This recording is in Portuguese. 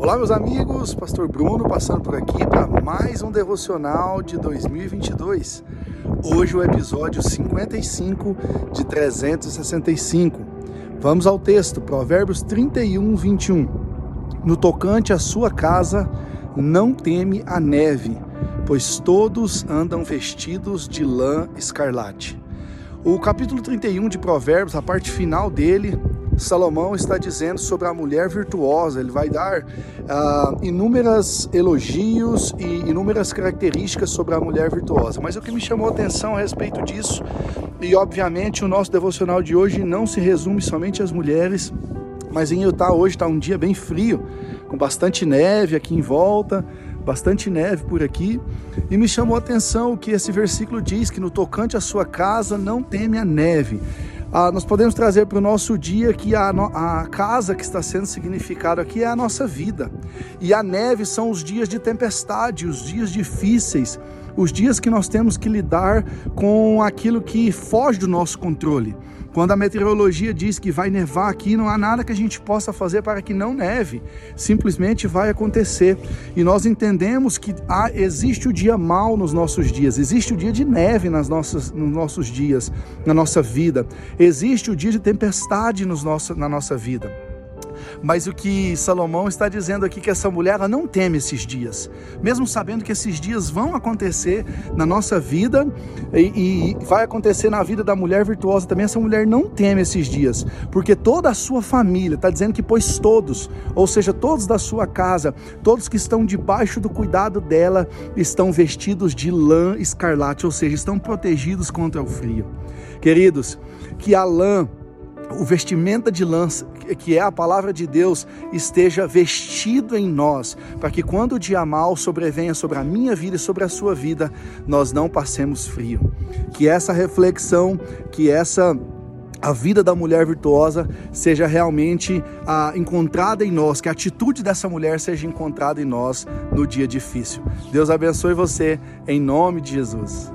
Olá, meus amigos, Pastor Bruno passando por aqui para mais um devocional de 2022. Hoje o episódio 55 de 365. Vamos ao texto, Provérbios 31, 21. No tocante à sua casa, não teme a neve, pois todos andam vestidos de lã escarlate. O capítulo 31 de Provérbios, a parte final dele, Salomão está dizendo sobre a mulher virtuosa. Ele vai dar uh, inúmeras elogios e inúmeras características sobre a mulher virtuosa. Mas o que me chamou a atenção a respeito disso, e obviamente o nosso devocional de hoje não se resume somente às mulheres, mas em Utah hoje está um dia bem frio, com bastante neve aqui em volta, bastante neve por aqui, e me chamou a atenção o que esse versículo diz: que no tocante à sua casa não teme a neve ah, nós podemos trazer para o nosso dia que a, a casa que está sendo significada aqui é a nossa vida. E a neve são os dias de tempestade, os dias difíceis, os dias que nós temos que lidar com aquilo que foge do nosso controle. Quando a meteorologia diz que vai nevar aqui, não há nada que a gente possa fazer para que não neve. Simplesmente vai acontecer. E nós entendemos que há, existe o dia mal nos nossos dias, existe o dia de neve nas nossas, nos nossos dias, na nossa vida, existe o dia de tempestade nos nosso, na nossa vida. Mas o que Salomão está dizendo aqui que essa mulher ela não teme esses dias, mesmo sabendo que esses dias vão acontecer na nossa vida e, e vai acontecer na vida da mulher virtuosa também. Essa mulher não teme esses dias, porque toda a sua família está dizendo que pois todos, ou seja, todos da sua casa, todos que estão debaixo do cuidado dela, estão vestidos de lã escarlate, ou seja, estão protegidos contra o frio. Queridos, que a lã o vestimenta de lã, que é a palavra de Deus, esteja vestido em nós, para que quando o dia mal sobrevenha sobre a minha vida e sobre a sua vida, nós não passemos frio. Que essa reflexão, que essa a vida da mulher virtuosa seja realmente ah, encontrada em nós, que a atitude dessa mulher seja encontrada em nós no dia difícil. Deus abençoe você, em nome de Jesus.